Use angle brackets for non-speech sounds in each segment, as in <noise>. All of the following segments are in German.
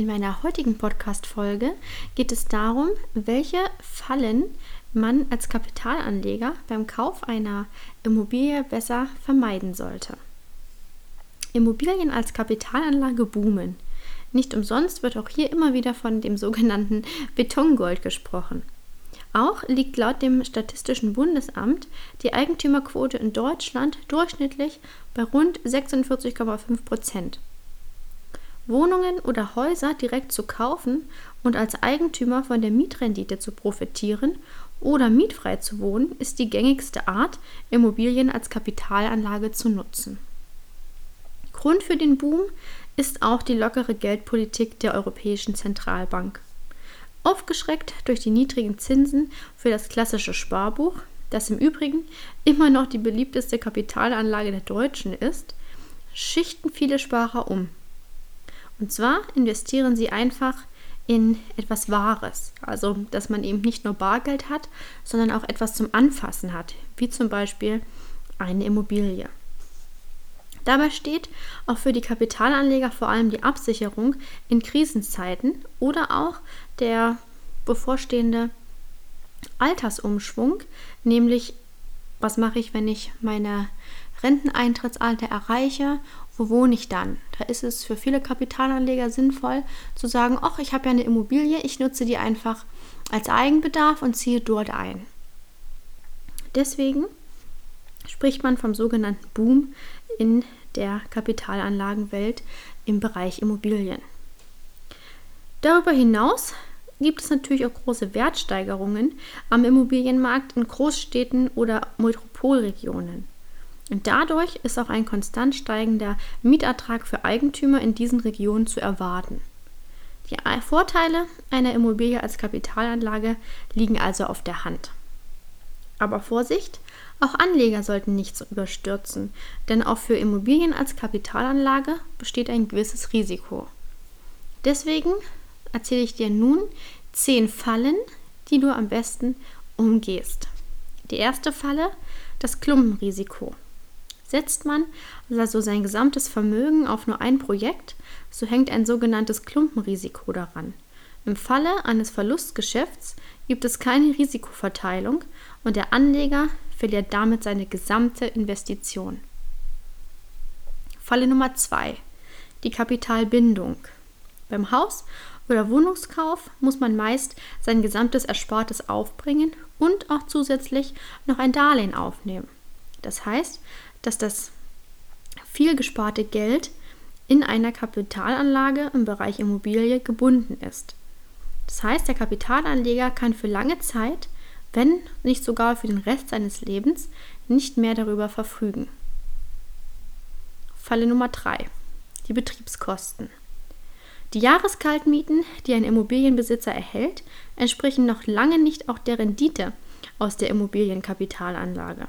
In meiner heutigen Podcast-Folge geht es darum, welche Fallen man als Kapitalanleger beim Kauf einer Immobilie besser vermeiden sollte. Immobilien als Kapitalanlage boomen. Nicht umsonst wird auch hier immer wieder von dem sogenannten <laughs> Betongold gesprochen. Auch liegt laut dem Statistischen Bundesamt die Eigentümerquote in Deutschland durchschnittlich bei rund 46,5 Prozent. Wohnungen oder Häuser direkt zu kaufen und als Eigentümer von der Mietrendite zu profitieren oder mietfrei zu wohnen, ist die gängigste Art, Immobilien als Kapitalanlage zu nutzen. Grund für den Boom ist auch die lockere Geldpolitik der Europäischen Zentralbank. Aufgeschreckt durch die niedrigen Zinsen für das klassische Sparbuch, das im Übrigen immer noch die beliebteste Kapitalanlage der Deutschen ist, schichten viele Sparer um und zwar investieren sie einfach in etwas Wahres. Also, dass man eben nicht nur Bargeld hat, sondern auch etwas zum Anfassen hat, wie zum Beispiel eine Immobilie. Dabei steht auch für die Kapitalanleger vor allem die Absicherung in Krisenzeiten oder auch der bevorstehende Altersumschwung, nämlich was mache ich, wenn ich meine Renteneintrittsalter erreiche wo wohne ich dann? Da ist es für viele Kapitalanleger sinnvoll zu sagen, ach, ich habe ja eine Immobilie, ich nutze die einfach als Eigenbedarf und ziehe dort ein. Deswegen spricht man vom sogenannten Boom in der Kapitalanlagenwelt im Bereich Immobilien. Darüber hinaus gibt es natürlich auch große Wertsteigerungen am Immobilienmarkt in Großstädten oder Metropolregionen. Und dadurch ist auch ein konstant steigender Mietertrag für Eigentümer in diesen Regionen zu erwarten. Die Vorteile einer Immobilie als Kapitalanlage liegen also auf der Hand. Aber Vorsicht, auch Anleger sollten nichts überstürzen, denn auch für Immobilien als Kapitalanlage besteht ein gewisses Risiko. Deswegen erzähle ich dir nun zehn Fallen, die du am besten umgehst. Die erste Falle, das Klumpenrisiko. Setzt man also sein gesamtes Vermögen auf nur ein Projekt, so hängt ein sogenanntes Klumpenrisiko daran. Im Falle eines Verlustgeschäfts gibt es keine Risikoverteilung und der Anleger verliert damit seine gesamte Investition. Falle Nummer 2. Die Kapitalbindung. Beim Haus- oder Wohnungskauf muss man meist sein gesamtes Erspartes aufbringen und auch zusätzlich noch ein Darlehen aufnehmen. Das heißt, dass das viel gesparte Geld in einer Kapitalanlage im Bereich Immobilie gebunden ist. Das heißt, der Kapitalanleger kann für lange Zeit, wenn nicht sogar für den Rest seines Lebens, nicht mehr darüber verfügen. Falle Nummer 3. Die Betriebskosten. Die Jahreskaltmieten, die ein Immobilienbesitzer erhält, entsprechen noch lange nicht auch der Rendite aus der Immobilienkapitalanlage.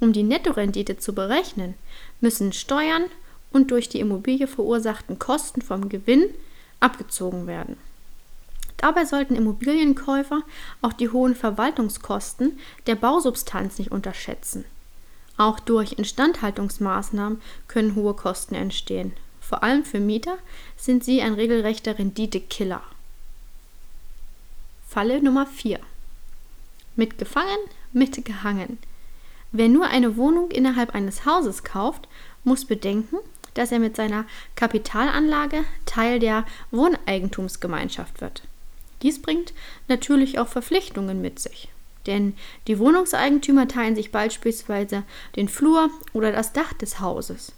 Um die Nettorendite zu berechnen, müssen Steuern und durch die Immobilie verursachten Kosten vom Gewinn abgezogen werden. Dabei sollten Immobilienkäufer auch die hohen Verwaltungskosten der Bausubstanz nicht unterschätzen. Auch durch Instandhaltungsmaßnahmen können hohe Kosten entstehen. Vor allem für Mieter sind sie ein regelrechter Renditekiller. Falle Nummer 4. Mitgefangen, mitgehangen. Wer nur eine Wohnung innerhalb eines Hauses kauft, muss bedenken, dass er mit seiner Kapitalanlage Teil der Wohneigentumsgemeinschaft wird. Dies bringt natürlich auch Verpflichtungen mit sich. Denn die Wohnungseigentümer teilen sich beispielsweise den Flur oder das Dach des Hauses,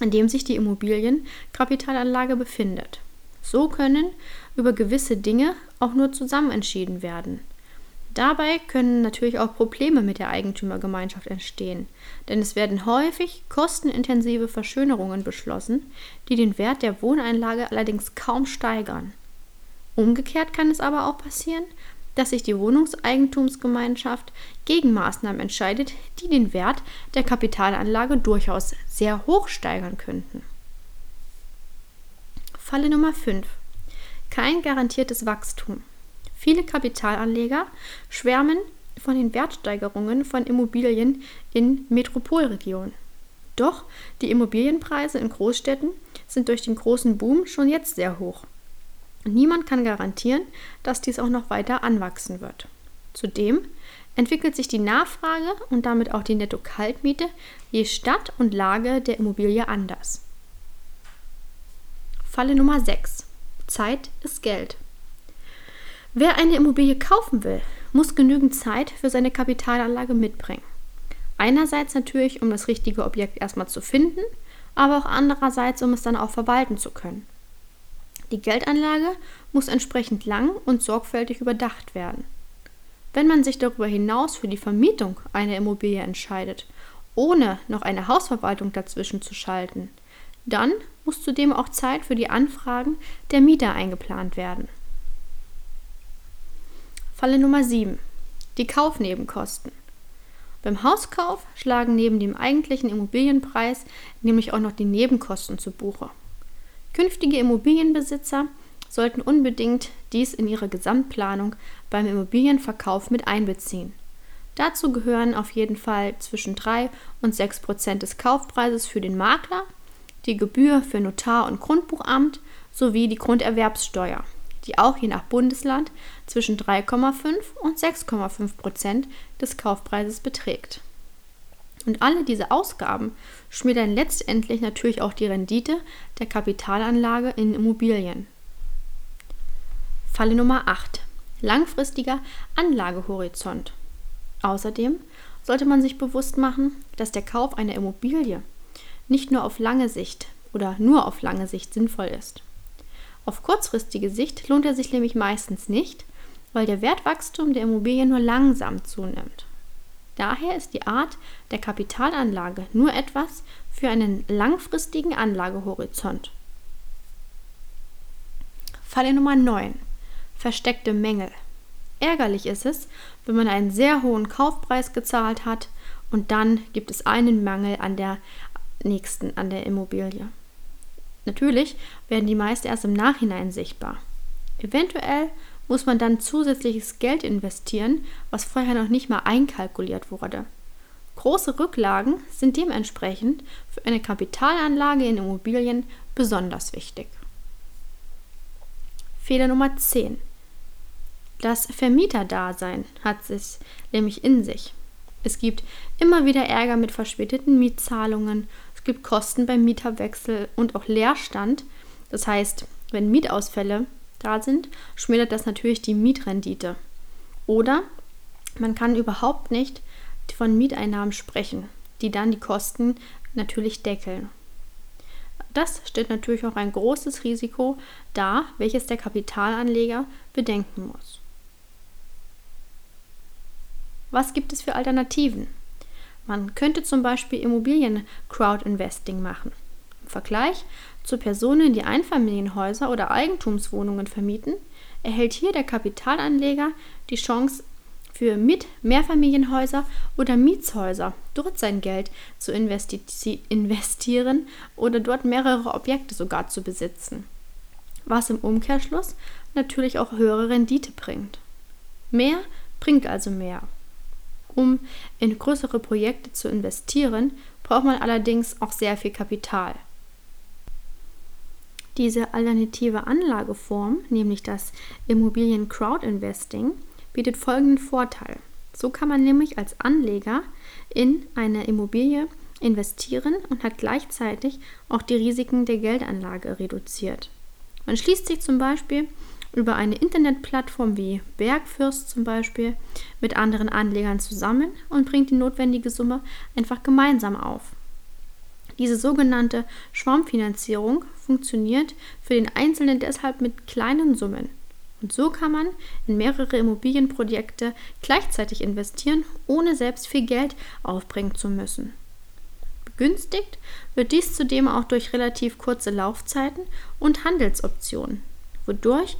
in dem sich die Immobilienkapitalanlage befindet. So können über gewisse Dinge auch nur zusammen entschieden werden. Dabei können natürlich auch Probleme mit der Eigentümergemeinschaft entstehen, denn es werden häufig kostenintensive Verschönerungen beschlossen, die den Wert der Wohneinlage allerdings kaum steigern. Umgekehrt kann es aber auch passieren, dass sich die Wohnungseigentumsgemeinschaft gegen Maßnahmen entscheidet, die den Wert der Kapitalanlage durchaus sehr hoch steigern könnten. Falle Nummer 5. Kein garantiertes Wachstum. Viele Kapitalanleger schwärmen von den Wertsteigerungen von Immobilien in Metropolregionen. Doch die Immobilienpreise in Großstädten sind durch den großen Boom schon jetzt sehr hoch. Niemand kann garantieren, dass dies auch noch weiter anwachsen wird. Zudem entwickelt sich die Nachfrage und damit auch die Netto-Kaltmiete je Stadt und Lage der Immobilie anders. Falle Nummer 6. Zeit ist Geld. Wer eine Immobilie kaufen will, muss genügend Zeit für seine Kapitalanlage mitbringen. Einerseits natürlich, um das richtige Objekt erstmal zu finden, aber auch andererseits, um es dann auch verwalten zu können. Die Geldanlage muss entsprechend lang und sorgfältig überdacht werden. Wenn man sich darüber hinaus für die Vermietung einer Immobilie entscheidet, ohne noch eine Hausverwaltung dazwischen zu schalten, dann muss zudem auch Zeit für die Anfragen der Mieter eingeplant werden. Falle Nummer 7. Die Kaufnebenkosten. Beim Hauskauf schlagen neben dem eigentlichen Immobilienpreis nämlich auch noch die Nebenkosten zu Buche. Künftige Immobilienbesitzer sollten unbedingt dies in ihre Gesamtplanung beim Immobilienverkauf mit einbeziehen. Dazu gehören auf jeden Fall zwischen 3 und 6 Prozent des Kaufpreises für den Makler, die Gebühr für Notar und Grundbuchamt sowie die Grunderwerbssteuer die auch je nach Bundesland zwischen 3,5 und 6,5 Prozent des Kaufpreises beträgt. Und alle diese Ausgaben schmälern letztendlich natürlich auch die Rendite der Kapitalanlage in Immobilien. Falle Nummer 8. Langfristiger Anlagehorizont. Außerdem sollte man sich bewusst machen, dass der Kauf einer Immobilie nicht nur auf lange Sicht oder nur auf lange Sicht sinnvoll ist. Auf kurzfristige Sicht lohnt er sich nämlich meistens nicht, weil der Wertwachstum der Immobilie nur langsam zunimmt. Daher ist die Art der Kapitalanlage nur etwas für einen langfristigen Anlagehorizont. Falle Nummer 9. Versteckte Mängel. Ärgerlich ist es, wenn man einen sehr hohen Kaufpreis gezahlt hat und dann gibt es einen Mangel an der nächsten, an der Immobilie. Natürlich werden die meist erst im Nachhinein sichtbar. Eventuell muss man dann zusätzliches Geld investieren, was vorher noch nicht mal einkalkuliert wurde. Große Rücklagen sind dementsprechend für eine Kapitalanlage in Immobilien besonders wichtig. Fehler Nummer 10. Das Vermieterdasein hat es nämlich in sich. Es gibt immer wieder Ärger mit verspäteten Mietzahlungen, gibt Kosten beim Mieterwechsel und auch Leerstand. Das heißt, wenn Mietausfälle da sind, schmälert das natürlich die Mietrendite. Oder man kann überhaupt nicht von Mieteinnahmen sprechen, die dann die Kosten natürlich deckeln. Das stellt natürlich auch ein großes Risiko dar, welches der Kapitalanleger bedenken muss. Was gibt es für Alternativen? Man könnte zum Beispiel Immobilien-Crowd-Investing machen. Im Vergleich zu Personen, die Einfamilienhäuser oder Eigentumswohnungen vermieten, erhält hier der Kapitalanleger die Chance, für mit Mehrfamilienhäuser oder Mietshäuser dort sein Geld zu investi investieren oder dort mehrere Objekte sogar zu besitzen. Was im Umkehrschluss natürlich auch höhere Rendite bringt. Mehr bringt also mehr. Um in größere Projekte zu investieren, braucht man allerdings auch sehr viel Kapital. Diese alternative Anlageform, nämlich das Immobilien Crowd Investing, bietet folgenden Vorteil. So kann man nämlich als Anleger in eine Immobilie investieren und hat gleichzeitig auch die Risiken der Geldanlage reduziert. Man schließt sich zum Beispiel über eine Internetplattform wie Bergfürst zum Beispiel mit anderen Anlegern zusammen und bringt die notwendige Summe einfach gemeinsam auf. Diese sogenannte Schwarmfinanzierung funktioniert für den Einzelnen deshalb mit kleinen Summen. Und so kann man in mehrere Immobilienprojekte gleichzeitig investieren, ohne selbst viel Geld aufbringen zu müssen. Begünstigt wird dies zudem auch durch relativ kurze Laufzeiten und Handelsoptionen, wodurch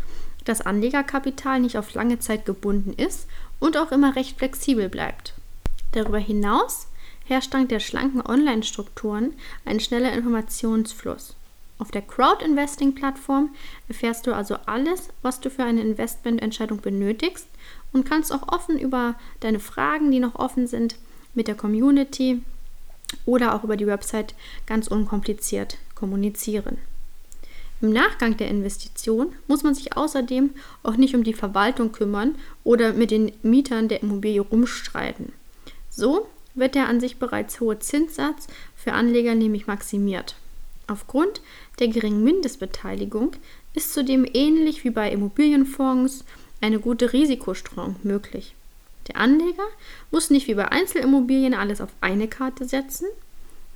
das Anlegerkapital nicht auf lange Zeit gebunden ist und auch immer recht flexibel bleibt. Darüber hinaus herrscht dank der schlanken Online-Strukturen ein schneller Informationsfluss. Auf der Crowd-Investing-Plattform erfährst du also alles, was du für eine Investmententscheidung benötigst und kannst auch offen über deine Fragen, die noch offen sind, mit der Community oder auch über die Website ganz unkompliziert kommunizieren. Im Nachgang der Investition muss man sich außerdem auch nicht um die Verwaltung kümmern oder mit den Mietern der Immobilie rumstreiten. So wird der an sich bereits hohe Zinssatz für Anleger nämlich maximiert. Aufgrund der geringen Mindestbeteiligung ist zudem ähnlich wie bei Immobilienfonds eine gute Risikostreuung möglich. Der Anleger muss nicht wie bei Einzelimmobilien alles auf eine Karte setzen.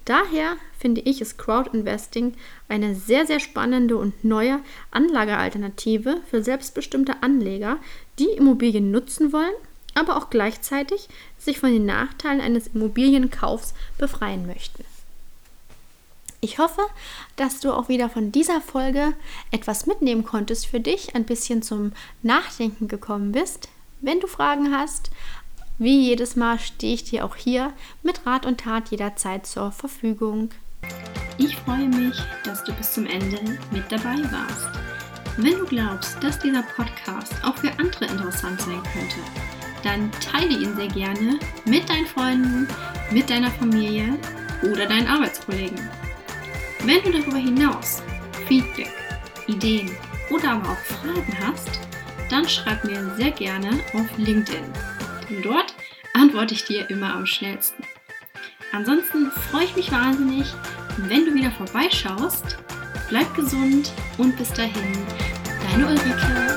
Daher finde ich es Crowdinvesting eine sehr, sehr spannende und neue Anlagealternative für selbstbestimmte Anleger, die Immobilien nutzen wollen, aber auch gleichzeitig sich von den Nachteilen eines Immobilienkaufs befreien möchten. Ich hoffe, dass du auch wieder von dieser Folge etwas mitnehmen konntest für dich, ein bisschen zum Nachdenken gekommen bist. Wenn du Fragen hast, wie jedes Mal stehe ich dir auch hier mit Rat und Tat jederzeit zur Verfügung. Ich freue mich, dass du bis zum Ende mit dabei warst. Wenn du glaubst, dass dieser Podcast auch für andere interessant sein könnte, dann teile ihn sehr gerne mit deinen Freunden, mit deiner Familie oder deinen Arbeitskollegen. Wenn du darüber hinaus Feedback, Ideen oder aber auch Fragen hast, dann schreib mir sehr gerne auf LinkedIn. Denn dort antworte ich dir immer am schnellsten. Ansonsten freue ich mich wahnsinnig, wenn du wieder vorbeischaust. Bleib gesund und bis dahin, deine Ulrike.